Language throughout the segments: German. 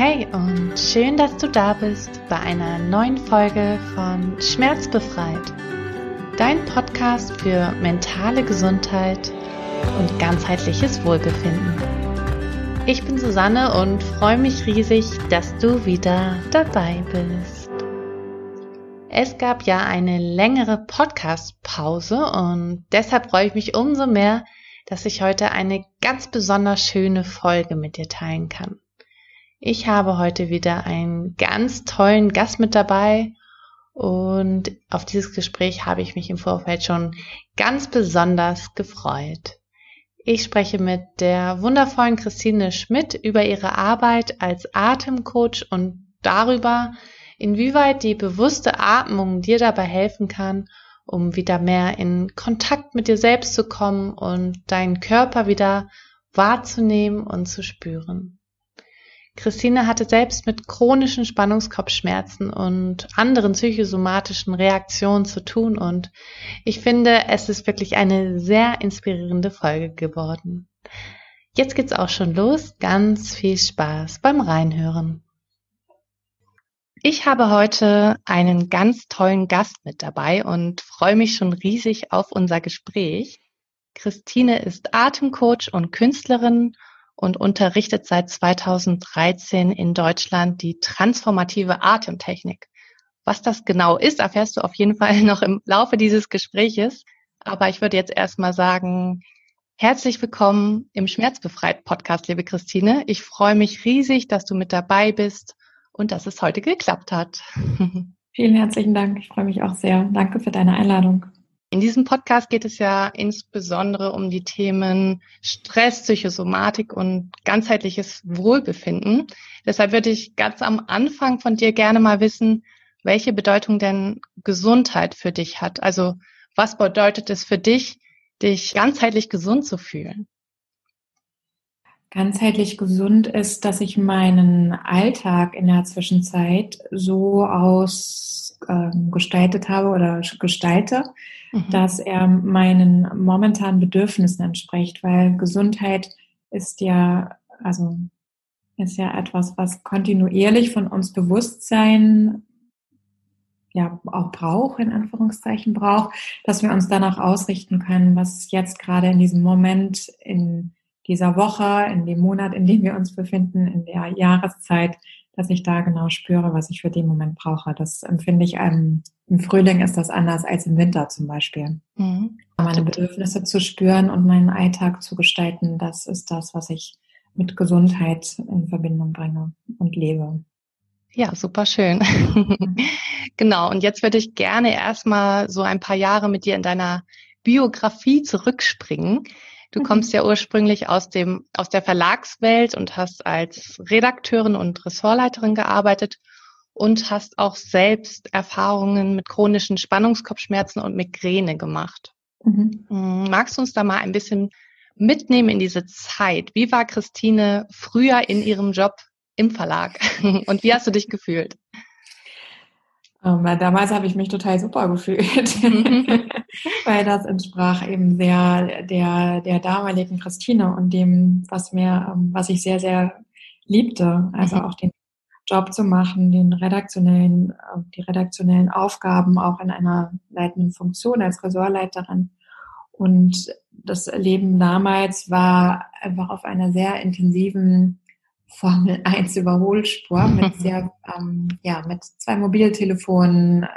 Hey und schön, dass du da bist bei einer neuen Folge von Schmerzbefreit, dein Podcast für mentale Gesundheit und ganzheitliches Wohlbefinden. Ich bin Susanne und freue mich riesig, dass du wieder dabei bist. Es gab ja eine längere Podcast-Pause und deshalb freue ich mich umso mehr, dass ich heute eine ganz besonders schöne Folge mit dir teilen kann. Ich habe heute wieder einen ganz tollen Gast mit dabei und auf dieses Gespräch habe ich mich im Vorfeld schon ganz besonders gefreut. Ich spreche mit der wundervollen Christine Schmidt über ihre Arbeit als Atemcoach und darüber, inwieweit die bewusste Atmung dir dabei helfen kann, um wieder mehr in Kontakt mit dir selbst zu kommen und deinen Körper wieder wahrzunehmen und zu spüren. Christine hatte selbst mit chronischen Spannungskopfschmerzen und anderen psychosomatischen Reaktionen zu tun und ich finde, es ist wirklich eine sehr inspirierende Folge geworden. Jetzt geht's auch schon los. Ganz viel Spaß beim Reinhören. Ich habe heute einen ganz tollen Gast mit dabei und freue mich schon riesig auf unser Gespräch. Christine ist Atemcoach und Künstlerin und unterrichtet seit 2013 in Deutschland die transformative Atemtechnik. Was das genau ist, erfährst du auf jeden Fall noch im Laufe dieses Gespräches. Aber ich würde jetzt erstmal sagen, herzlich willkommen im Schmerzbefreit Podcast, liebe Christine. Ich freue mich riesig, dass du mit dabei bist und dass es heute geklappt hat. Vielen herzlichen Dank. Ich freue mich auch sehr. Danke für deine Einladung. In diesem Podcast geht es ja insbesondere um die Themen Stress, Psychosomatik und ganzheitliches Wohlbefinden. Deshalb würde ich ganz am Anfang von dir gerne mal wissen, welche Bedeutung denn Gesundheit für dich hat. Also was bedeutet es für dich, dich ganzheitlich gesund zu fühlen? Ganzheitlich gesund ist, dass ich meinen Alltag in der Zwischenzeit so ausgestaltet ähm, habe oder gestalte, mhm. dass er meinen momentanen Bedürfnissen entspricht, weil Gesundheit ist ja, also ist ja etwas, was kontinuierlich von uns Bewusstsein ja auch braucht, in Anführungszeichen braucht, dass wir uns danach ausrichten können, was jetzt gerade in diesem Moment, in dieser Woche, in dem Monat, in dem wir uns befinden, in der Jahreszeit dass ich da genau spüre, was ich für den Moment brauche. Das empfinde ich ähm, im Frühling ist das anders als im Winter zum Beispiel. Mhm. Meine Bedürfnisse zu spüren und meinen Alltag zu gestalten, das ist das, was ich mit Gesundheit in Verbindung bringe und lebe. Ja, super schön. Genau. Und jetzt würde ich gerne erstmal so ein paar Jahre mit dir in deiner Biografie zurückspringen. Du mhm. kommst ja ursprünglich aus dem, aus der Verlagswelt und hast als Redakteurin und Ressortleiterin gearbeitet und hast auch selbst Erfahrungen mit chronischen Spannungskopfschmerzen und Migräne gemacht. Mhm. Mm, magst du uns da mal ein bisschen mitnehmen in diese Zeit? Wie war Christine früher in ihrem Job im Verlag und wie hast du dich gefühlt? Ähm, damals habe ich mich total super gefühlt, mhm. weil das entsprach eben sehr der, der damaligen Christine und dem, was mir, ähm, was ich sehr, sehr liebte. Also mhm. auch den Job zu machen, den redaktionellen, äh, die redaktionellen Aufgaben auch in einer leitenden Funktion als Ressortleiterin. Und das Leben damals war einfach auf einer sehr intensiven Formel 1 Überholspur mit sehr, ähm, ja, mit zwei Mobiltelefonen, äh,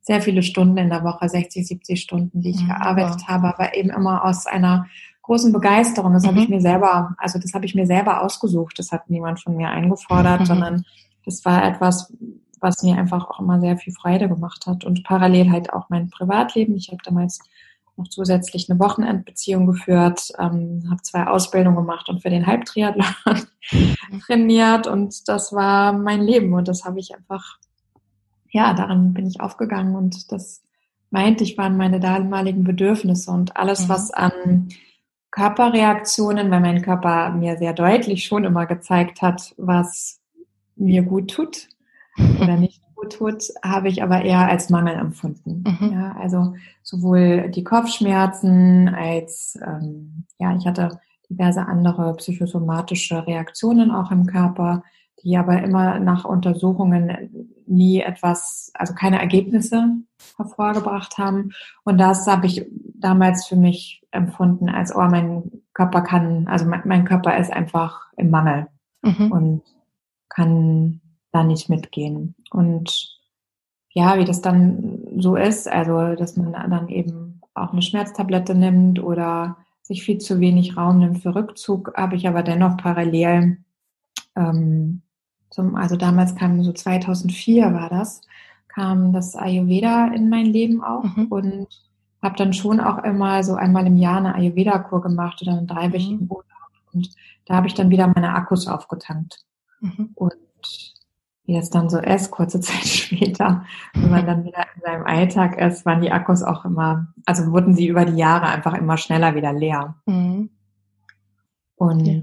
sehr viele Stunden in der Woche, 60, 70 Stunden, die ich mhm, gearbeitet habe, aber eben immer aus einer großen Begeisterung. Das mhm. habe ich mir selber, also das habe ich mir selber ausgesucht. Das hat niemand von mir eingefordert, mhm. sondern das war etwas, was mir einfach auch immer sehr viel Freude gemacht hat und parallel halt auch mein Privatleben. Ich habe damals noch zusätzlich eine Wochenendbeziehung geführt, ähm, habe zwei Ausbildungen gemacht und für den Halbtriathlon mhm. trainiert und das war mein Leben und das habe ich einfach, ja, darin bin ich aufgegangen und das meinte ich waren meine damaligen Bedürfnisse und alles, mhm. was an Körperreaktionen, weil mein Körper mir sehr deutlich schon immer gezeigt hat, was mir gut tut oder nicht gut tut, habe ich aber eher als Mangel empfunden. Mhm. Ja, also sowohl die Kopfschmerzen als, ähm, ja, ich hatte diverse andere psychosomatische Reaktionen auch im Körper, die aber immer nach Untersuchungen nie etwas, also keine Ergebnisse hervorgebracht haben. Und das habe ich damals für mich empfunden, als, oh, mein Körper kann, also mein, mein Körper ist einfach im Mangel mhm. und kann da nicht mitgehen. Und ja, wie das dann so ist, also dass man dann eben auch eine Schmerztablette nimmt oder sich viel zu wenig Raum nimmt für Rückzug, habe ich aber dennoch parallel ähm, zum, also damals kam so 2004 war das, kam das Ayurveda in mein Leben auch mhm. und habe dann schon auch immer so einmal im Jahr eine Ayurveda-Kur gemacht oder einen dreiwöchigen mhm. Urlaub und da habe ich dann wieder meine Akkus aufgetankt. Mhm. Und wie das dann so ist, kurze Zeit später, wenn man dann wieder in seinem Alltag ist, waren die Akkus auch immer, also wurden sie über die Jahre einfach immer schneller wieder leer. Mhm. Und ja.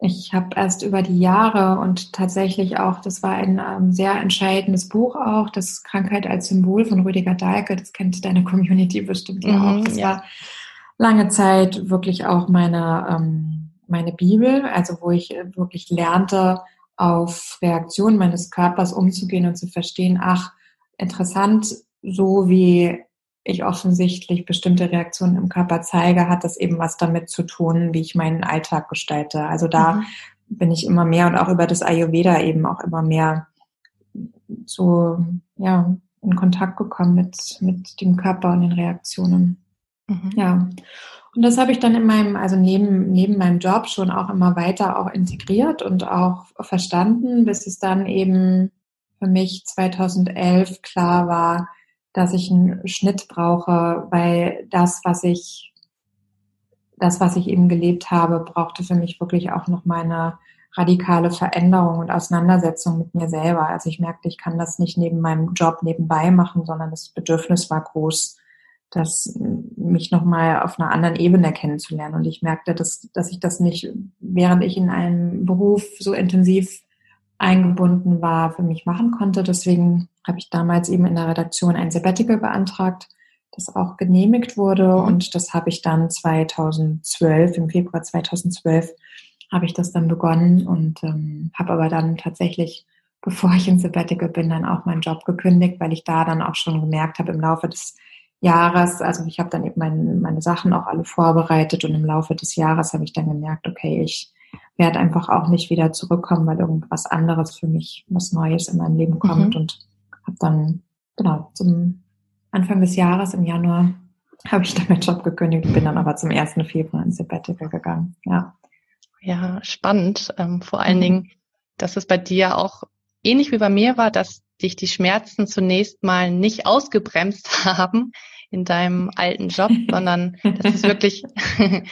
ich habe erst über die Jahre und tatsächlich auch, das war ein ähm, sehr entscheidendes Buch auch, das Krankheit als Symbol von Rüdiger Dahlke, das kennt deine Community bestimmt ja auch. Mhm, das ja. war lange Zeit wirklich auch meine, ähm, meine Bibel, also wo ich wirklich lernte, auf Reaktionen meines Körpers umzugehen und zu verstehen, ach, interessant, so wie ich offensichtlich bestimmte Reaktionen im Körper zeige, hat das eben was damit zu tun, wie ich meinen Alltag gestalte. Also da mhm. bin ich immer mehr und auch über das Ayurveda eben auch immer mehr so, ja, in Kontakt gekommen mit, mit dem Körper und den Reaktionen. Mhm. Ja. Und das habe ich dann in meinem, also neben, neben meinem Job schon auch immer weiter auch integriert und auch verstanden, bis es dann eben für mich 2011 klar war, dass ich einen Schnitt brauche, weil das, was ich, das, was ich eben gelebt habe, brauchte für mich wirklich auch noch meine radikale Veränderung und Auseinandersetzung mit mir selber. Also ich merkte, ich kann das nicht neben meinem Job nebenbei machen, sondern das Bedürfnis war groß, das mich nochmal auf einer anderen Ebene kennenzulernen. Und ich merkte, dass, dass ich das nicht, während ich in einem Beruf so intensiv eingebunden war, für mich machen konnte. Deswegen habe ich damals eben in der Redaktion ein Sabbatical beantragt, das auch genehmigt wurde. Mhm. Und das habe ich dann 2012, im Februar 2012, habe ich das dann begonnen und ähm, habe aber dann tatsächlich, bevor ich in Sabbatical bin, dann auch meinen Job gekündigt, weil ich da dann auch schon gemerkt habe im Laufe des Jahres, also ich habe dann eben meine, meine Sachen auch alle vorbereitet und im Laufe des Jahres habe ich dann gemerkt, okay, ich werde einfach auch nicht wieder zurückkommen, weil irgendwas anderes für mich, was Neues in mein Leben kommt mhm. und habe dann, genau, zum Anfang des Jahres, im Januar, habe ich dann meinen Job gekündigt, bin dann aber zum 1. Februar ins Sabbatical gegangen, ja. Ja, spannend. Ähm, vor allen mhm. Dingen, dass es bei dir auch ähnlich wie bei mir war, dass dich die Schmerzen zunächst mal nicht ausgebremst haben, in deinem alten Job, sondern das ist wirklich,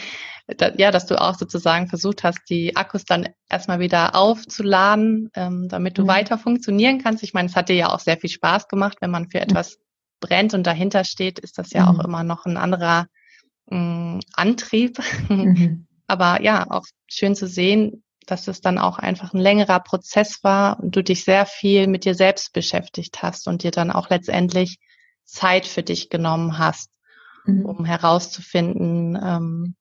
ja, dass du auch sozusagen versucht hast, die Akkus dann erstmal wieder aufzuladen, ähm, damit du mhm. weiter funktionieren kannst. Ich meine, es hat dir ja auch sehr viel Spaß gemacht, wenn man für etwas brennt und dahinter steht, ist das ja mhm. auch immer noch ein anderer mh, mm, Antrieb. Mhm. Aber ja, auch schön zu sehen, dass es dann auch einfach ein längerer Prozess war und du dich sehr viel mit dir selbst beschäftigt hast und dir dann auch letztendlich Zeit für dich genommen hast, mhm. um herauszufinden, ähm,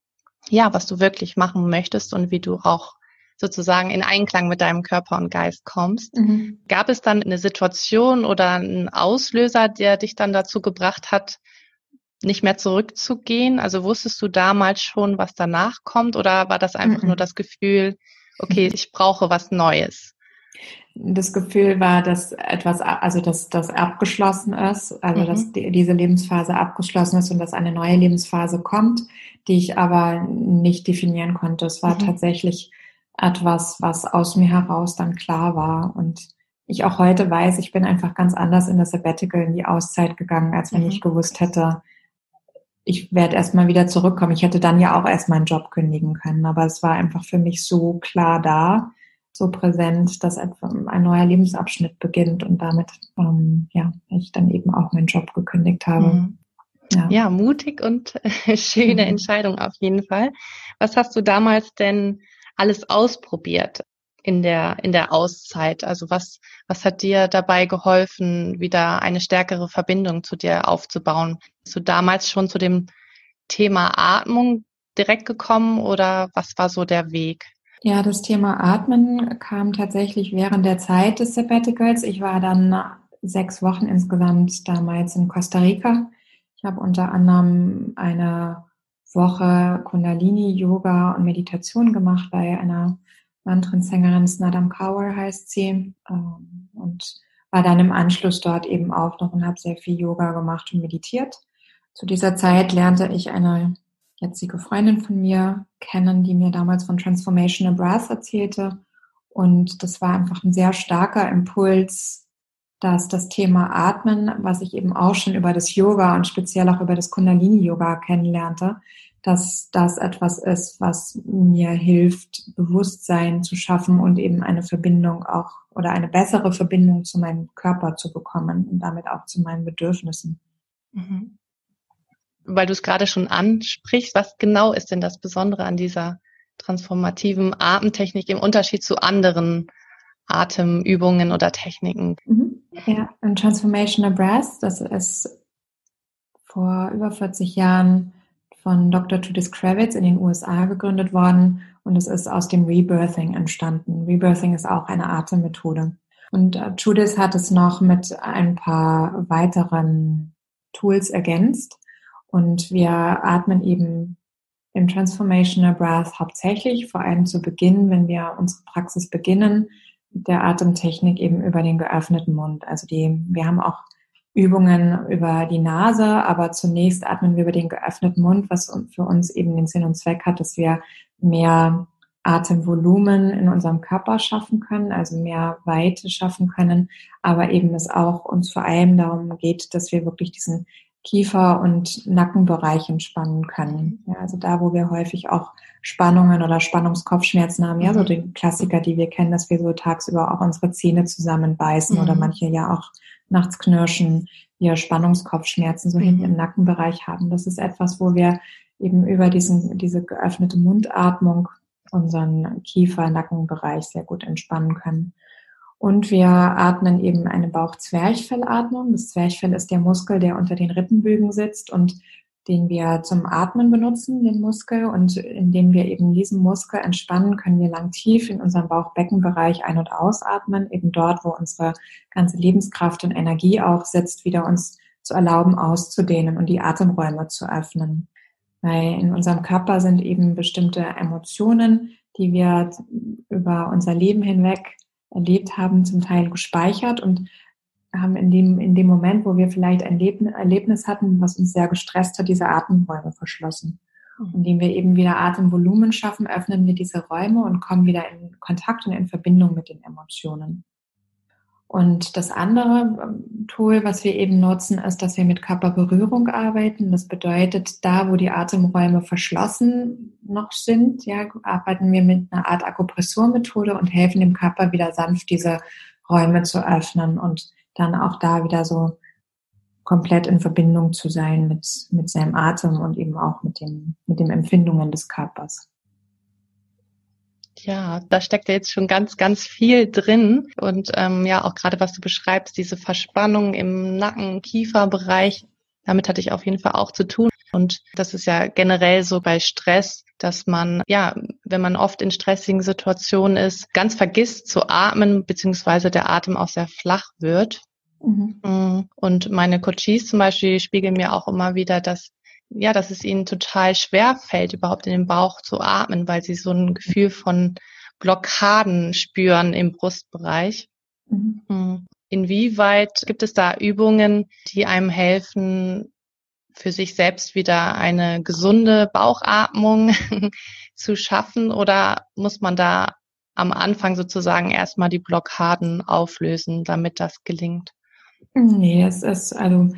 ja, was du wirklich machen möchtest und wie du auch sozusagen in Einklang mit deinem Körper und Geist kommst. Mhm. Gab es dann eine Situation oder einen Auslöser, der dich dann dazu gebracht hat, nicht mehr zurückzugehen? Also wusstest du damals schon, was danach kommt oder war das einfach mhm. nur das Gefühl, okay, ich brauche was Neues? das Gefühl war, dass etwas, also dass das abgeschlossen ist, also mhm. dass die, diese Lebensphase abgeschlossen ist und dass eine neue Lebensphase kommt, die ich aber nicht definieren konnte. Es war mhm. tatsächlich etwas, was aus mir heraus dann klar war und ich auch heute weiß, ich bin einfach ganz anders in das Sabbatical, in die Auszeit gegangen, als wenn mhm. ich gewusst hätte, ich werde erstmal wieder zurückkommen. Ich hätte dann ja auch erst meinen Job kündigen können, aber es war einfach für mich so klar da, so präsent, dass ein neuer Lebensabschnitt beginnt und damit ähm, ja ich dann eben auch meinen Job gekündigt habe. Mhm. Ja. ja. mutig und schöne mhm. Entscheidung auf jeden Fall. Was hast du damals denn alles ausprobiert in der in der Auszeit? Also was was hat dir dabei geholfen, wieder eine stärkere Verbindung zu dir aufzubauen? Bist du damals schon zu dem Thema Atmung direkt gekommen oder was war so der Weg? Ja, das Thema Atmen kam tatsächlich während der Zeit des Sabbaticals. Ich war dann sechs Wochen insgesamt damals in Costa Rica. Ich habe unter anderem eine Woche Kundalini, Yoga und Meditation gemacht bei einer Mantren-Sängerin, Snadam Kaur heißt sie, ähm, und war dann im Anschluss dort eben auch noch und habe sehr viel Yoga gemacht und meditiert. Zu dieser Zeit lernte ich eine jetzige Freundin von mir kennen, die mir damals von Transformational Breath erzählte. Und das war einfach ein sehr starker Impuls, dass das Thema Atmen, was ich eben auch schon über das Yoga und speziell auch über das Kundalini-Yoga kennenlernte, dass das etwas ist, was mir hilft, Bewusstsein zu schaffen und eben eine Verbindung auch oder eine bessere Verbindung zu meinem Körper zu bekommen und damit auch zu meinen Bedürfnissen. Mhm weil du es gerade schon ansprichst, was genau ist denn das Besondere an dieser transformativen Atemtechnik im Unterschied zu anderen Atemübungen oder Techniken? Mhm. Ja, ein Transformational Breath, das ist vor über 40 Jahren von Dr. Judith Kravitz in den USA gegründet worden und es ist aus dem Rebirthing entstanden. Rebirthing ist auch eine Atemmethode. Und äh, Judith hat es noch mit ein paar weiteren Tools ergänzt. Und wir atmen eben im Transformational Breath hauptsächlich, vor allem zu Beginn, wenn wir unsere Praxis beginnen, mit der Atemtechnik eben über den geöffneten Mund. Also die, wir haben auch Übungen über die Nase, aber zunächst atmen wir über den geöffneten Mund, was für uns eben den Sinn und Zweck hat, dass wir mehr Atemvolumen in unserem Körper schaffen können, also mehr Weite schaffen können, aber eben es auch uns vor allem darum geht, dass wir wirklich diesen Kiefer- und Nackenbereich entspannen können. Ja, also da, wo wir häufig auch Spannungen oder Spannungskopfschmerzen haben, ja, so mhm. die Klassiker, die wir kennen, dass wir so tagsüber auch unsere Zähne zusammenbeißen mhm. oder manche ja auch nachts knirschen, wir Spannungskopfschmerzen so mhm. hinten im Nackenbereich haben. Das ist etwas, wo wir eben über diesen, diese geöffnete Mundatmung unseren Kiefer-Nackenbereich sehr gut entspannen können. Und wir atmen eben eine Bauchzwerchfellatmung. Das Zwerchfell ist der Muskel, der unter den Rippenbögen sitzt und den wir zum Atmen benutzen, den Muskel. Und indem wir eben diesen Muskel entspannen, können wir lang tief in unserem Bauchbeckenbereich ein- und ausatmen, eben dort, wo unsere ganze Lebenskraft und Energie auch sitzt, wieder uns zu erlauben, auszudehnen und die Atemräume zu öffnen. Weil in unserem Körper sind eben bestimmte Emotionen, die wir über unser Leben hinweg erlebt haben, zum Teil gespeichert und haben in dem, in dem Moment, wo wir vielleicht ein Erlebnis hatten, was uns sehr gestresst hat, diese Atemräume verschlossen. Mhm. Indem wir eben wieder Atemvolumen schaffen, öffnen wir diese Räume und kommen wieder in Kontakt und in Verbindung mit den Emotionen. Und das andere ähm, Tool, was wir eben nutzen, ist, dass wir mit Körperberührung arbeiten. Das bedeutet, da, wo die Atemräume verschlossen noch sind, ja, arbeiten wir mit einer Art Akupressurmethode und helfen dem Körper wieder sanft diese Räume zu öffnen und dann auch da wieder so komplett in Verbindung zu sein mit, mit seinem Atem und eben auch mit dem, mit den Empfindungen des Körpers. Ja, da steckt ja jetzt schon ganz, ganz viel drin. Und ähm, ja, auch gerade was du beschreibst, diese Verspannung im Nacken, Kieferbereich, damit hatte ich auf jeden Fall auch zu tun. Und das ist ja generell so bei Stress, dass man, ja, wenn man oft in stressigen Situationen ist, ganz vergisst zu atmen, beziehungsweise der Atem auch sehr flach wird. Mhm. Mm, und meine Coaches zum Beispiel spiegeln mir auch immer wieder, dass ja, dass es ihnen total schwer fällt, überhaupt in den Bauch zu atmen, weil sie so ein Gefühl von Blockaden spüren im Brustbereich. Mhm. Hm. Inwieweit gibt es da Übungen, die einem helfen, für sich selbst wieder eine gesunde Bauchatmung zu schaffen? Oder muss man da am Anfang sozusagen erstmal die Blockaden auflösen, damit das gelingt? Nee, es ist, also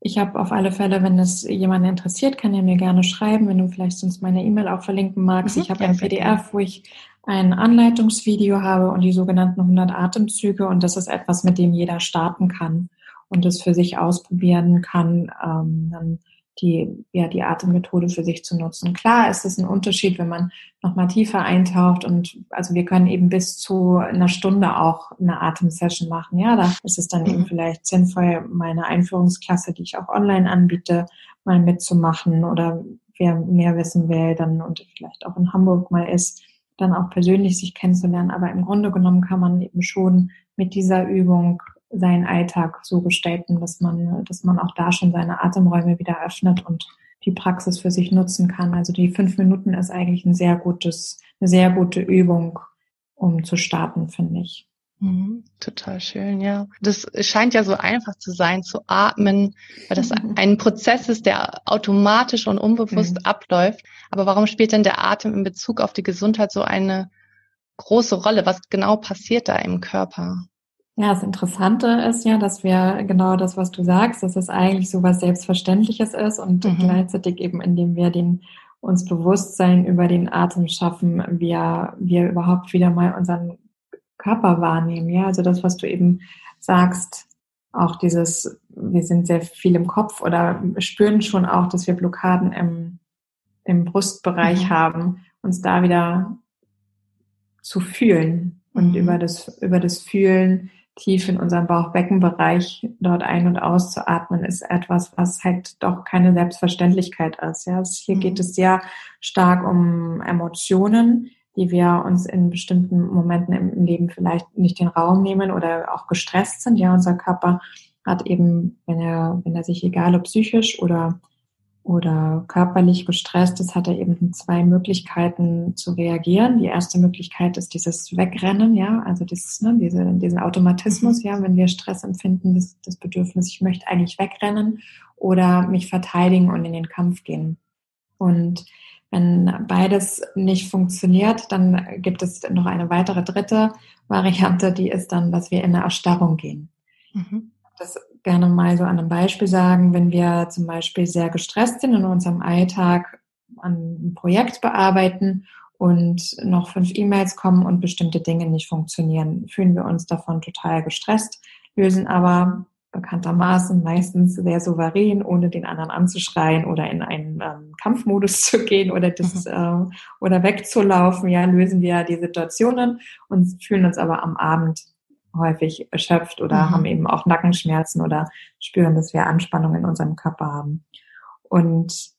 ich habe auf alle Fälle, wenn das jemanden interessiert, kann er mir gerne schreiben, wenn du vielleicht sonst meine E-Mail auch verlinken magst. Mhm, ich habe ein PDF, wo ich ein Anleitungsvideo habe und die sogenannten 100 Atemzüge und das ist etwas, mit dem jeder starten kann und es für sich ausprobieren kann. Ähm, dann die, ja, die Atemmethode für sich zu nutzen. Klar ist es ein Unterschied, wenn man nochmal tiefer eintaucht und also wir können eben bis zu einer Stunde auch eine Atemsession machen. Ja, da ist es dann eben mhm. vielleicht sinnvoll, meine Einführungsklasse, die ich auch online anbiete, mal mitzumachen oder wer mehr wissen will, dann und vielleicht auch in Hamburg mal ist, dann auch persönlich sich kennenzulernen. Aber im Grunde genommen kann man eben schon mit dieser Übung seinen Alltag so gestalten, dass man, dass man auch da schon seine Atemräume wieder öffnet und die Praxis für sich nutzen kann. Also die fünf Minuten ist eigentlich ein sehr gutes, eine sehr gute Übung, um zu starten, finde ich. Mhm, total schön, ja. Das scheint ja so einfach zu sein, zu atmen, weil das mhm. ein Prozess ist, der automatisch und unbewusst mhm. abläuft. Aber warum spielt denn der Atem in Bezug auf die Gesundheit so eine große Rolle? Was genau passiert da im Körper? Ja, das Interessante ist ja, dass wir genau das, was du sagst, dass es eigentlich so was Selbstverständliches ist und mhm. gleichzeitig eben, indem wir den uns Bewusstsein über den Atem schaffen, wir, wir überhaupt wieder mal unseren Körper wahrnehmen. Ja, also das, was du eben sagst, auch dieses, wir sind sehr viel im Kopf oder spüren schon auch, dass wir Blockaden im, im Brustbereich mhm. haben, uns da wieder zu fühlen und mhm. über das, über das Fühlen tief in unserem Bauchbeckenbereich dort ein- und auszuatmen, ist etwas, was halt doch keine Selbstverständlichkeit ist. Ja, hier mhm. geht es sehr stark um Emotionen, die wir uns in bestimmten Momenten im Leben vielleicht nicht den Raum nehmen oder auch gestresst sind. Ja, unser Körper hat eben, wenn er, wenn er sich egal ob psychisch oder oder körperlich gestresst ist, hat er eben zwei Möglichkeiten zu reagieren. Die erste Möglichkeit ist dieses Wegrennen, ja, also das, ne, diese, diesen Automatismus, ja, wenn wir Stress empfinden, das, das Bedürfnis, ich möchte eigentlich wegrennen oder mich verteidigen und in den Kampf gehen. Und wenn beides nicht funktioniert, dann gibt es noch eine weitere dritte Variante, die ist dann, dass wir in eine Erstarrung gehen. Mhm. Das gerne mal so an einem Beispiel sagen, wenn wir zum Beispiel sehr gestresst sind in unserem Alltag an einem Projekt bearbeiten und noch fünf E-Mails kommen und bestimmte Dinge nicht funktionieren, fühlen wir uns davon total gestresst, lösen aber bekanntermaßen meistens sehr souverän, ohne den anderen anzuschreien oder in einen ähm, Kampfmodus zu gehen oder das mhm. äh, oder wegzulaufen, ja, lösen wir die Situationen und fühlen uns aber am Abend häufig erschöpft oder mhm. haben eben auch Nackenschmerzen oder spüren, dass wir Anspannung in unserem Körper haben. Und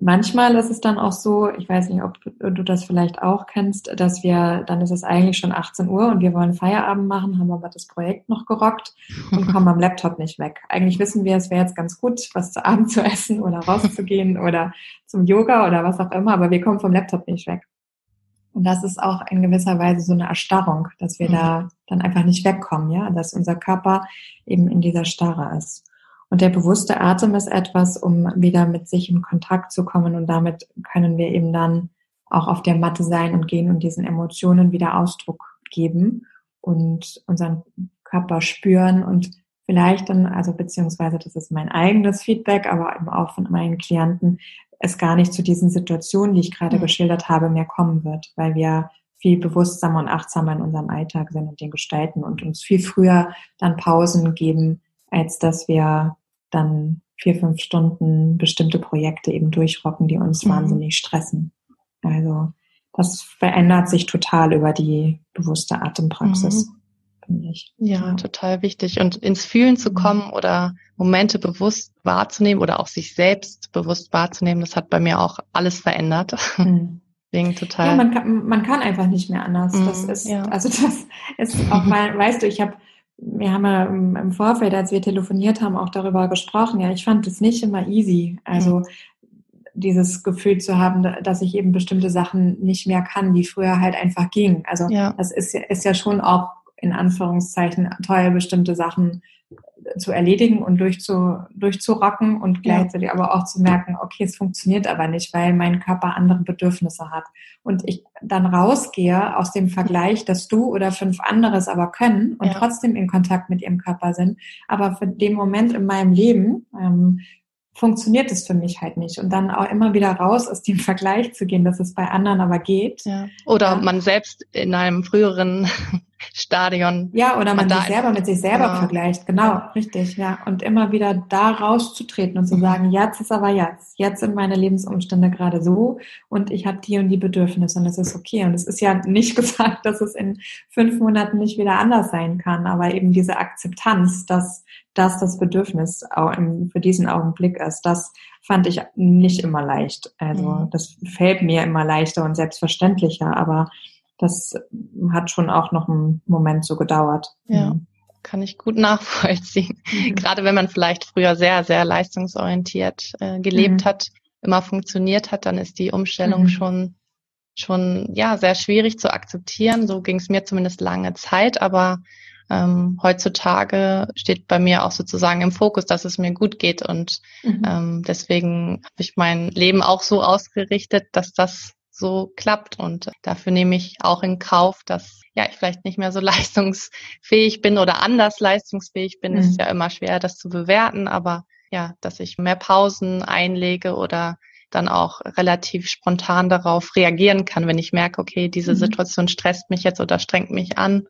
manchmal ist es dann auch so, ich weiß nicht, ob du das vielleicht auch kennst, dass wir, dann ist es eigentlich schon 18 Uhr und wir wollen Feierabend machen, haben aber das Projekt noch gerockt und kommen am Laptop nicht weg. Eigentlich wissen wir, es wäre jetzt ganz gut, was zu Abend zu essen oder rauszugehen oder zum Yoga oder was auch immer, aber wir kommen vom Laptop nicht weg. Und das ist auch in gewisser Weise so eine Erstarrung, dass wir mhm. da dann einfach nicht wegkommen, ja, dass unser Körper eben in dieser Starre ist. Und der bewusste Atem ist etwas, um wieder mit sich in Kontakt zu kommen und damit können wir eben dann auch auf der Matte sein und gehen und diesen Emotionen wieder Ausdruck geben und unseren Körper spüren und vielleicht dann, also beziehungsweise das ist mein eigenes Feedback, aber eben auch von meinen Klienten, es gar nicht zu diesen Situationen, die ich gerade mhm. geschildert habe, mehr kommen wird, weil wir viel bewusstsamer und achtsamer in unserem Alltag sind und den gestalten und uns viel früher dann Pausen geben, als dass wir dann vier, fünf Stunden bestimmte Projekte eben durchrocken, die uns mhm. wahnsinnig stressen. Also das verändert sich total über die bewusste Atempraxis. Mhm finde ich. Ja, total wichtig. Und ins Fühlen zu mhm. kommen oder Momente bewusst wahrzunehmen oder auch sich selbst bewusst wahrzunehmen, das hat bei mir auch alles verändert. Mhm. Deswegen total. Ja, man kann, man kann einfach nicht mehr anders. Mhm, das ist, ja. also das ist auch mal, weißt du, ich habe, wir haben ja im Vorfeld, als wir telefoniert haben, auch darüber gesprochen. Ja, ich fand es nicht immer easy. Also mhm. dieses Gefühl zu haben, dass ich eben bestimmte Sachen nicht mehr kann, die früher halt einfach gingen. Also ja. das ist, ist ja schon auch in Anführungszeichen toll, bestimmte Sachen zu erledigen und durchzu, durchzurocken und gleichzeitig ja. aber auch zu merken, okay, es funktioniert aber nicht, weil mein Körper andere Bedürfnisse hat. Und ich dann rausgehe aus dem Vergleich, dass du oder fünf anderes aber können und ja. trotzdem in Kontakt mit ihrem Körper sind. Aber für den Moment in meinem Leben ähm, funktioniert es für mich halt nicht. Und dann auch immer wieder raus aus dem Vergleich zu gehen, dass es bei anderen aber geht. Ja. Oder man selbst in einem früheren Stadion. Ja, oder man sich selber mit sich selber ja. vergleicht. Genau, richtig, ja. Und immer wieder da rauszutreten und zu mhm. sagen, jetzt ist aber jetzt. Jetzt sind meine Lebensumstände gerade so und ich habe die und die Bedürfnisse und es ist okay. Und es ist ja nicht gesagt, dass es in fünf Monaten nicht wieder anders sein kann, aber eben diese Akzeptanz, dass das das Bedürfnis für diesen Augenblick ist, das fand ich nicht immer leicht. Also mhm. das fällt mir immer leichter und selbstverständlicher, aber das hat schon auch noch einen Moment so gedauert. Ja. Kann ich gut nachvollziehen. Mhm. Gerade wenn man vielleicht früher sehr, sehr leistungsorientiert äh, gelebt mhm. hat, immer funktioniert hat, dann ist die Umstellung mhm. schon schon ja sehr schwierig zu akzeptieren. So ging es mir zumindest lange Zeit, aber ähm, heutzutage steht bei mir auch sozusagen im Fokus, dass es mir gut geht und mhm. ähm, deswegen habe ich mein Leben auch so ausgerichtet, dass das so klappt und dafür nehme ich auch in Kauf, dass ja ich vielleicht nicht mehr so leistungsfähig bin oder anders leistungsfähig bin. Mhm. Ist ja immer schwer, das zu bewerten, aber ja, dass ich mehr Pausen einlege oder dann auch relativ spontan darauf reagieren kann, wenn ich merke, okay, diese mhm. Situation stresst mich jetzt oder strengt mich an.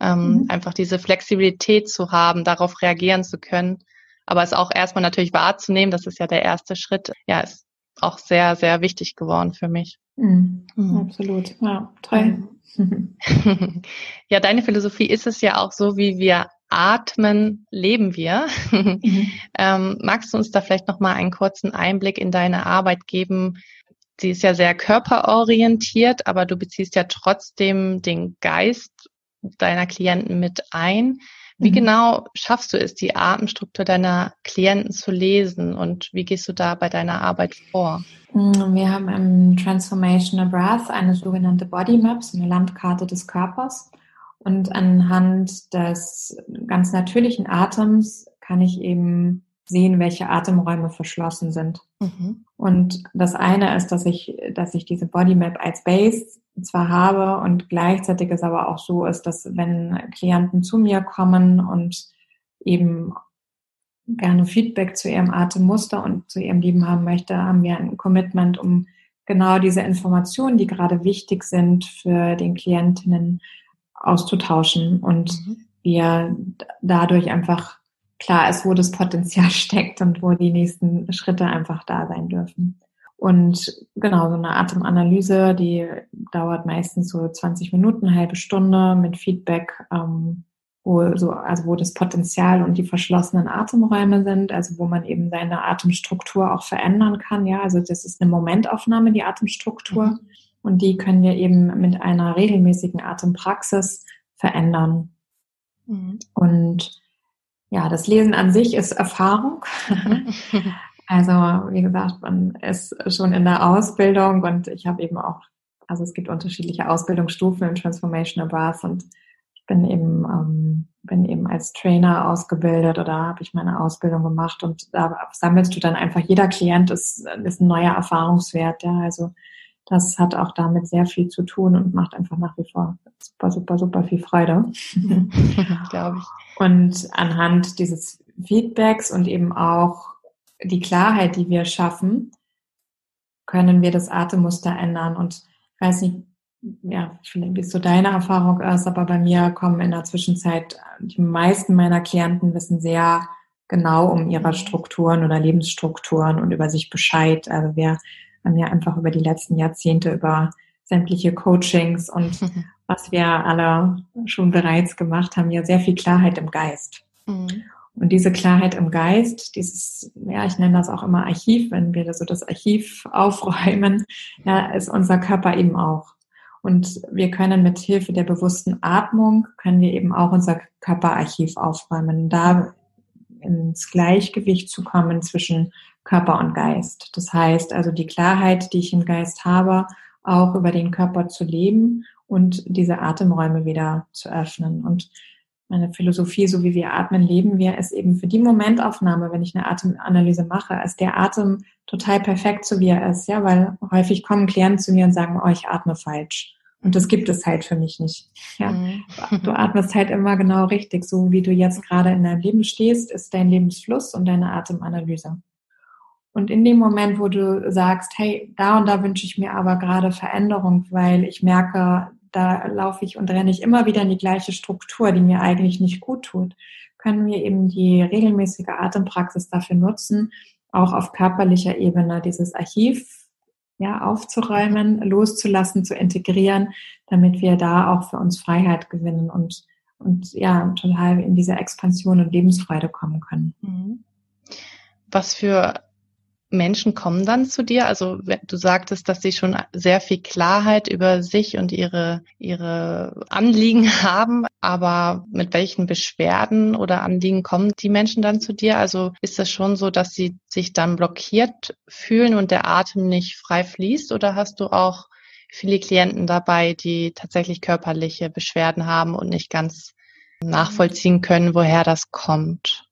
Ähm, mhm. Einfach diese Flexibilität zu haben, darauf reagieren zu können. Aber es auch erstmal natürlich wahrzunehmen, das ist ja der erste Schritt, ja, ist auch sehr, sehr wichtig geworden für mich. Mhm. Mhm. Absolut, ja, toll. ja, deine Philosophie ist es ja auch so, wie wir atmen, leben wir. Mhm. ähm, magst du uns da vielleicht noch mal einen kurzen Einblick in deine Arbeit geben? Sie ist ja sehr körperorientiert, aber du beziehst ja trotzdem den Geist deiner Klienten mit ein. Wie mhm. genau schaffst du es, die Atemstruktur deiner Klienten zu lesen und wie gehst du da bei deiner Arbeit vor? Mm, wir haben im Transformational Breath eine sogenannte Body Maps, eine Landkarte des Körpers. Und anhand des ganz natürlichen Atems kann ich eben sehen, welche Atemräume verschlossen sind. Mhm. Und das eine ist, dass ich, dass ich diese Bodymap als Base zwar habe und gleichzeitig es aber auch so ist, dass wenn Klienten zu mir kommen und eben gerne Feedback zu ihrem Atemmuster und zu ihrem Leben haben möchte, haben wir ein Commitment, um genau diese Informationen, die gerade wichtig sind für den Klientinnen, auszutauschen und mhm. wir dadurch einfach klar ist, wo das Potenzial steckt und wo die nächsten Schritte einfach da sein dürfen. Und genau, so eine Atemanalyse, die dauert meistens so 20 Minuten, eine halbe Stunde mit Feedback, ähm, wo so, also wo das Potenzial und die verschlossenen Atemräume sind, also wo man eben seine Atemstruktur auch verändern kann. Ja, also das ist eine Momentaufnahme, die Atemstruktur. Mhm. Und die können wir eben mit einer regelmäßigen Atempraxis verändern. Mhm. Und ja, das Lesen an sich ist Erfahrung. also, wie gesagt, man ist schon in der Ausbildung und ich habe eben auch, also es gibt unterschiedliche Ausbildungsstufen im Transformational Breath und ich bin eben, ähm, bin eben als Trainer ausgebildet oder habe ich meine Ausbildung gemacht und da sammelst du dann einfach, jeder Klient ist, ist ein neuer Erfahrungswert, ja, also das hat auch damit sehr viel zu tun und macht einfach nach wie vor super, super, super viel Freude. Glaube ich. Und anhand dieses Feedbacks und eben auch die Klarheit, die wir schaffen, können wir das Atemmuster ändern. Und ich weiß nicht, ja, wie es so deine Erfahrung ist, aber bei mir kommen in der Zwischenzeit, die meisten meiner Klienten wissen sehr genau um ihre Strukturen oder Lebensstrukturen und über sich Bescheid. Also wir haben ja einfach über die letzten Jahrzehnte über sämtliche Coachings und mhm. was wir alle schon bereits gemacht haben, ja sehr viel Klarheit im Geist. Mhm. Und diese Klarheit im Geist, dieses, ja, ich nenne das auch immer Archiv, wenn wir so das Archiv aufräumen, ja, ist unser Körper eben auch. Und wir können mit Hilfe der bewussten Atmung, können wir eben auch unser Körperarchiv aufräumen, da ins Gleichgewicht zu kommen zwischen Körper und Geist. Das heißt also die Klarheit, die ich im Geist habe, auch über den Körper zu leben und diese Atemräume wieder zu öffnen. Und meine Philosophie, so wie wir atmen, leben wir, ist eben für die Momentaufnahme, wenn ich eine Atemanalyse mache, ist der Atem total perfekt, so wie er ist, ja, weil häufig kommen Klienten zu mir und sagen, oh, ich atme falsch. Und das gibt es halt für mich nicht. Ja. Mhm. Du atmest halt immer genau richtig. So wie du jetzt gerade in deinem Leben stehst, ist dein Lebensfluss und deine Atemanalyse. Und in dem Moment, wo du sagst, hey, da und da wünsche ich mir aber gerade Veränderung, weil ich merke, da laufe ich und renne ich immer wieder in die gleiche Struktur, die mir eigentlich nicht gut tut, können wir eben die regelmäßige Atempraxis dafür nutzen, auch auf körperlicher Ebene dieses Archiv ja, aufzuräumen, loszulassen, zu integrieren, damit wir da auch für uns Freiheit gewinnen und, und ja, total in diese Expansion und Lebensfreude kommen können. Mhm. Was für Menschen kommen dann zu dir? Also du sagtest, dass sie schon sehr viel Klarheit über sich und ihre, ihre Anliegen haben, aber mit welchen Beschwerden oder Anliegen kommen die Menschen dann zu dir? Also ist das schon so, dass sie sich dann blockiert fühlen und der Atem nicht frei fließt oder hast du auch viele Klienten dabei, die tatsächlich körperliche Beschwerden haben und nicht ganz nachvollziehen können, woher das kommt?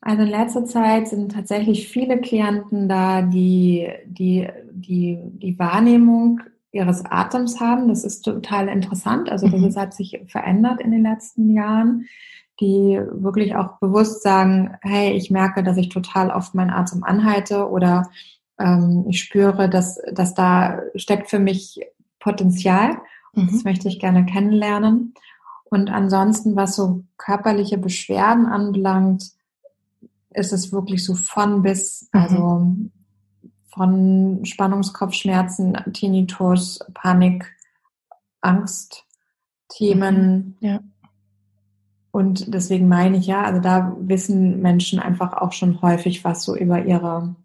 Also in letzter Zeit sind tatsächlich viele Klienten da, die die, die, die Wahrnehmung ihres Atems haben. Das ist total interessant. Also das mhm. hat sich verändert in den letzten Jahren, die wirklich auch bewusst sagen, hey, ich merke, dass ich total oft meinen Atem anhalte oder ähm, ich spüre, dass, dass da steckt für mich Potenzial. Mhm. Das möchte ich gerne kennenlernen. Und ansonsten, was so körperliche Beschwerden anbelangt, ist es wirklich so von bis, mhm. also von Spannungskopfschmerzen, Tinnitus, Panik, Angst, Themen. Mhm. Ja. Und deswegen meine ich ja, also da wissen Menschen einfach auch schon häufig was so über ihre,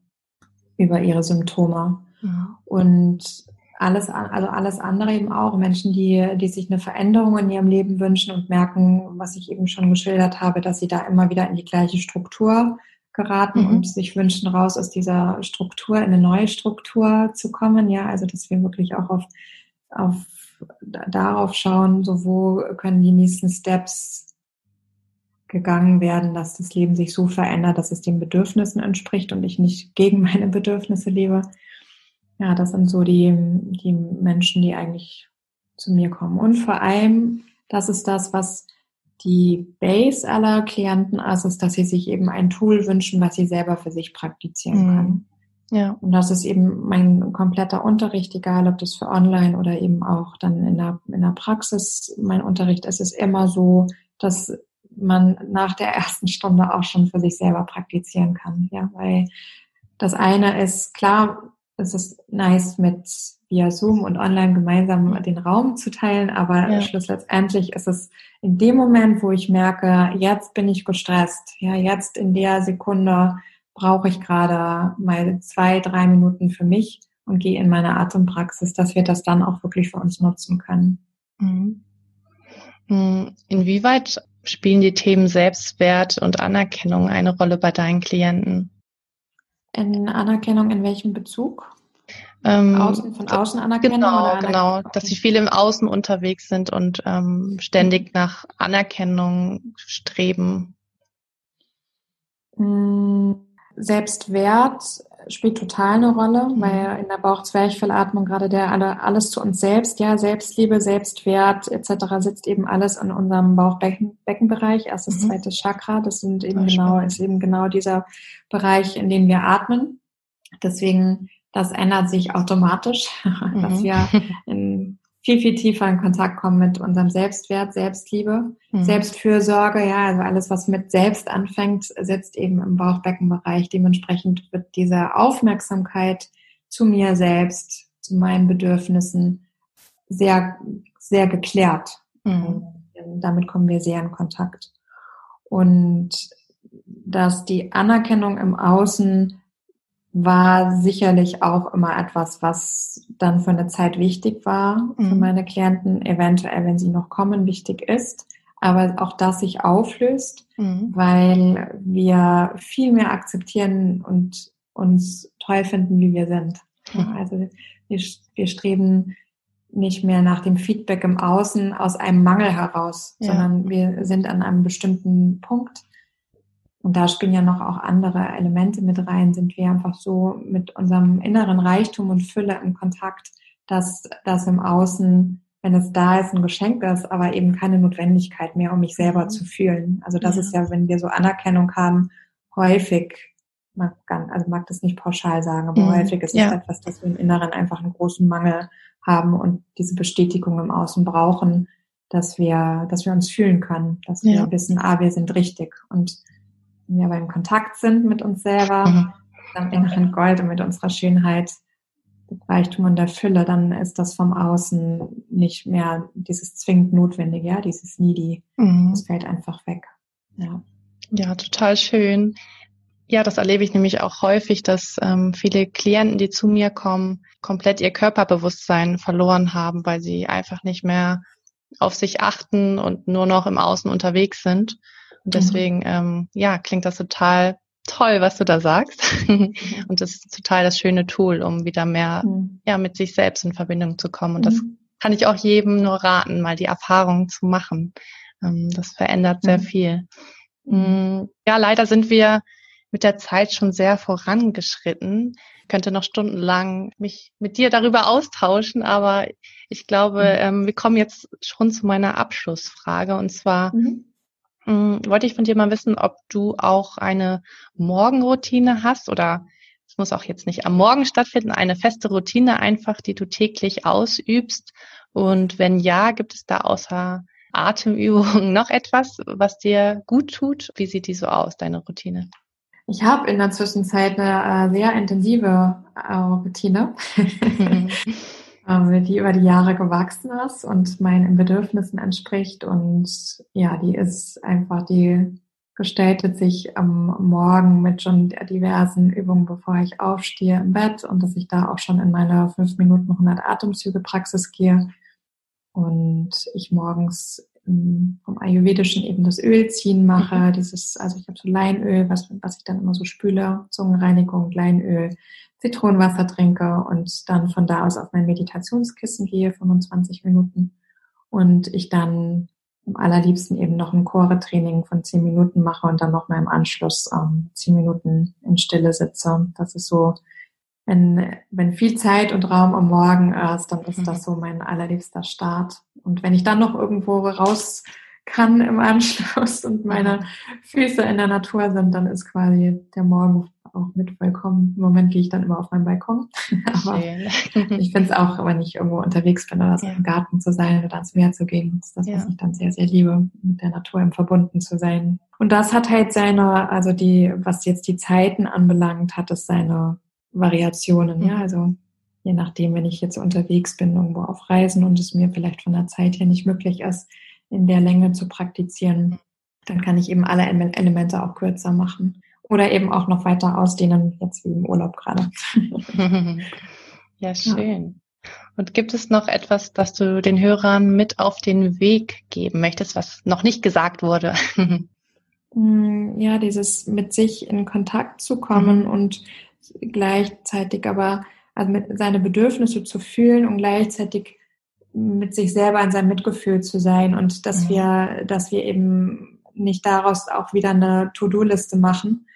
über ihre Symptome. Mhm. Und alles, also alles andere eben auch. Menschen, die, die sich eine Veränderung in ihrem Leben wünschen und merken, was ich eben schon geschildert habe, dass sie da immer wieder in die gleiche Struktur geraten mhm. und sich wünschen, raus aus dieser Struktur in eine neue Struktur zu kommen. Ja, also dass wir wirklich auch auf, auf darauf schauen, so wo können die nächsten Steps gegangen werden, dass das Leben sich so verändert, dass es den Bedürfnissen entspricht und ich nicht gegen meine Bedürfnisse lebe. Ja, das sind so die, die Menschen, die eigentlich zu mir kommen. Und vor allem, das ist das, was die Base aller Klienten ist, ist, dass sie sich eben ein Tool wünschen, was sie selber für sich praktizieren mhm. können. Ja. Und das ist eben mein kompletter Unterricht, egal ob das für online oder eben auch dann in der, in der Praxis mein Unterricht ist, ist immer so, dass man nach der ersten Stunde auch schon für sich selber praktizieren kann. Ja, weil das eine ist klar, es ist nice mit via Zoom und online gemeinsam den Raum zu teilen, aber ja. schlussendlich ist es in dem Moment, wo ich merke, jetzt bin ich gestresst, ja, jetzt in der Sekunde brauche ich gerade mal zwei, drei Minuten für mich und gehe in meine Atempraxis, dass wir das dann auch wirklich für uns nutzen können. Mhm. mhm. Inwieweit spielen die Themen Selbstwert und Anerkennung eine Rolle bei deinen Klienten? In Anerkennung in welchem Bezug? Ähm, außen, von außen Anerkennung? Genau, oder genau, dass sie viel im Außen unterwegs sind und ähm, ständig nach Anerkennung streben. Mm, Selbstwert spielt total eine Rolle, mhm. weil in der Bauchzwerchfellatmung gerade der alle, alles zu uns selbst, ja, Selbstliebe, Selbstwert etc. sitzt eben alles in unserem Bauchbeckenbereich, erstes, mhm. zweites Chakra. Das sind eben das genau, ist eben genau dieser Bereich, in dem wir atmen. Deswegen, das ändert sich automatisch, mhm. dass wir in viel, viel tiefer in Kontakt kommen mit unserem Selbstwert, Selbstliebe, mhm. Selbstfürsorge, ja, also alles, was mit Selbst anfängt, sitzt eben im Bauchbeckenbereich. Dementsprechend wird diese Aufmerksamkeit zu mir selbst, zu meinen Bedürfnissen sehr, sehr geklärt. Mhm. Damit kommen wir sehr in Kontakt. Und dass die Anerkennung im Außen war sicherlich auch immer etwas, was dann für eine Zeit wichtig war mhm. für meine Klienten, eventuell, wenn sie noch kommen, wichtig ist. Aber auch das sich auflöst, mhm. weil wir viel mehr akzeptieren und uns toll finden, wie wir sind. Mhm. Also wir, wir streben nicht mehr nach dem Feedback im Außen aus einem Mangel heraus, ja. sondern wir sind an einem bestimmten Punkt und da spielen ja noch auch andere Elemente mit rein, sind wir einfach so mit unserem inneren Reichtum und Fülle im Kontakt, dass das im Außen, wenn es da ist, ein Geschenk ist, aber eben keine Notwendigkeit mehr, um mich selber zu fühlen. Also das ja. ist ja, wenn wir so Anerkennung haben, häufig, man kann, also mag das nicht pauschal sagen, aber mhm. häufig ist es ja. etwas, dass wir im Inneren einfach einen großen Mangel haben und diese Bestätigung im Außen brauchen, dass wir, dass wir uns fühlen können, dass ja. wir wissen, ah, wir sind richtig. Und wir aber in Kontakt sind mit uns selber, mhm. am inneren Gold und mit unserer Schönheit, Reichtum und der Fülle, dann ist das vom Außen nicht mehr dieses zwingend notwendige, ja, dieses needy. Mhm. Das fällt einfach weg. Ja. Ja, total schön. Ja, das erlebe ich nämlich auch häufig, dass ähm, viele Klienten, die zu mir kommen, komplett ihr Körperbewusstsein verloren haben, weil sie einfach nicht mehr auf sich achten und nur noch im Außen unterwegs sind. Und mhm. deswegen, mhm. ähm, ja, klingt das total toll, was du da sagst. und das ist total das schöne Tool, um wieder mehr mhm. ja, mit sich selbst in Verbindung zu kommen. Und mhm. das kann ich auch jedem nur raten, mal die Erfahrung zu machen. Ähm, das verändert sehr mhm. viel. Mm, ja, leider sind wir mit der Zeit schon sehr vorangeschritten. Ich könnte noch stundenlang mich mit dir darüber austauschen, aber ich glaube, mhm. ähm, wir kommen jetzt schon zu meiner Abschlussfrage und zwar mhm. Mm, wollte ich von dir mal wissen, ob du auch eine Morgenroutine hast oder es muss auch jetzt nicht am Morgen stattfinden, eine feste Routine einfach, die du täglich ausübst. Und wenn ja, gibt es da außer Atemübungen noch etwas, was dir gut tut? Wie sieht die so aus, deine Routine? Ich habe in der Zwischenzeit eine äh, sehr intensive äh, Routine, ähm, die über die Jahre gewachsen ist und meinen Bedürfnissen entspricht. Und ja, die ist einfach die gestaltet sich am Morgen mit schon diversen Übungen, bevor ich aufstehe im Bett und dass ich da auch schon in meine 5 Minuten 100 Atemzüge Praxis gehe und ich morgens vom Ayurvedischen eben das Öl ziehen mache, mhm. dieses, also ich habe so Leinöl, was, was ich dann immer so spüle, Zungenreinigung, Leinöl, Zitronenwasser trinke und dann von da aus auf mein Meditationskissen gehe, 25 Minuten und ich dann am allerliebsten eben noch ein Chore-Training von zehn Minuten mache und dann noch mal im Anschluss ähm, zehn Minuten in Stille sitze. Das ist so, wenn, wenn viel Zeit und Raum am Morgen ist, dann ist das mhm. so mein allerliebster Start. Und wenn ich dann noch irgendwo raus kann im Anschluss und meine mhm. Füße in der Natur sind, dann ist quasi der Morgen auch mit vollkommen. Im Moment gehe ich dann immer auf meinen Balkon. Aber ich finde es auch, wenn ich irgendwo unterwegs bin oder so ja. im Garten zu sein oder ans Meer zu gehen, ist das, ja. was ich dann sehr, sehr liebe, mit der Natur im Verbunden zu sein. Und das hat halt seine, also die, was jetzt die Zeiten anbelangt, hat es seine Variationen, mhm. ja, also je nachdem, wenn ich jetzt unterwegs bin, irgendwo auf Reisen und es mir vielleicht von der Zeit her nicht möglich ist, in der Länge zu praktizieren, dann kann ich eben alle Elemente auch kürzer machen. Oder eben auch noch weiter ausdehnen, jetzt wie im Urlaub gerade. ja, schön. Ja. Und gibt es noch etwas, das du den Hörern mit auf den Weg geben möchtest, was noch nicht gesagt wurde? Mm, ja, dieses mit sich in Kontakt zu kommen mhm. und gleichzeitig aber also mit seine Bedürfnisse zu fühlen und gleichzeitig mit sich selber in seinem Mitgefühl zu sein und dass mhm. wir, dass wir eben nicht daraus auch wieder eine To-Do-Liste machen,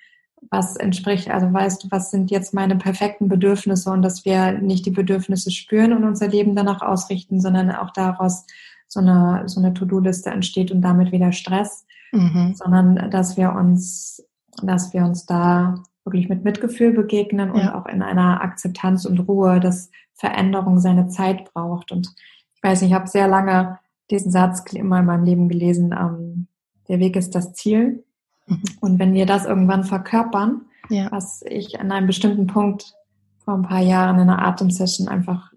was entspricht, also weißt du, was sind jetzt meine perfekten Bedürfnisse und dass wir nicht die Bedürfnisse spüren und unser Leben danach ausrichten, sondern auch daraus so eine, so eine To-Do-Liste entsteht und damit wieder Stress, mhm. sondern dass wir uns, dass wir uns da wirklich mit Mitgefühl begegnen und ja. auch in einer Akzeptanz und Ruhe, dass Veränderung seine Zeit braucht. Und ich weiß nicht, ich habe sehr lange diesen Satz immer in meinem Leben gelesen, ähm, der Weg ist das Ziel. Mhm. Und wenn wir das irgendwann verkörpern, ja. was ich an einem bestimmten Punkt vor ein paar Jahren in einer Atemsession einfach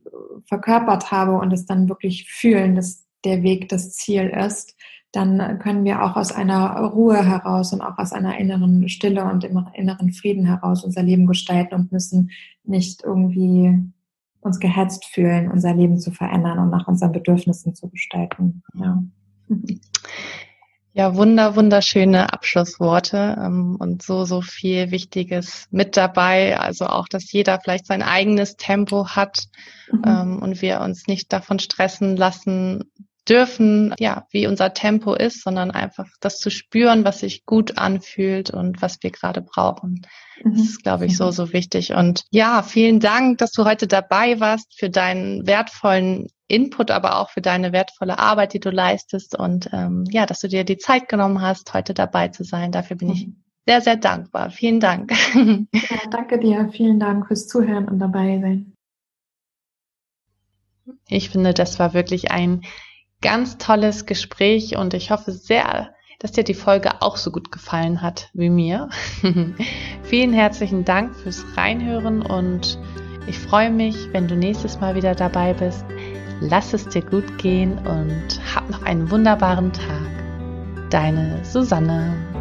verkörpert habe und es dann wirklich fühlen, dass der Weg das Ziel ist, dann können wir auch aus einer Ruhe heraus und auch aus einer inneren Stille und im inneren Frieden heraus unser Leben gestalten und müssen nicht irgendwie uns gehetzt fühlen, unser Leben zu verändern und nach unseren Bedürfnissen zu gestalten. Ja. Ja, wunder, wunderschöne Abschlussworte ähm, und so, so viel Wichtiges mit dabei. Also auch, dass jeder vielleicht sein eigenes Tempo hat mhm. ähm, und wir uns nicht davon stressen lassen, dürfen, ja, wie unser Tempo ist, sondern einfach das zu spüren, was sich gut anfühlt und was wir gerade brauchen. Das mhm. ist, glaube ich, so, so wichtig. Und ja, vielen Dank, dass du heute dabei warst für deinen wertvollen Input, aber auch für deine wertvolle Arbeit, die du leistest und ähm, ja, dass du dir die Zeit genommen hast, heute dabei zu sein. Dafür bin ich mhm. sehr, sehr dankbar. Vielen Dank. Ja, danke dir. Vielen Dank fürs Zuhören und dabei sein. Ich finde, das war wirklich ein ganz tolles Gespräch und ich hoffe sehr, dass dir die Folge auch so gut gefallen hat wie mir. Vielen herzlichen Dank fürs Reinhören und ich freue mich, wenn du nächstes Mal wieder dabei bist. Lass es dir gut gehen und hab noch einen wunderbaren Tag. Deine Susanne.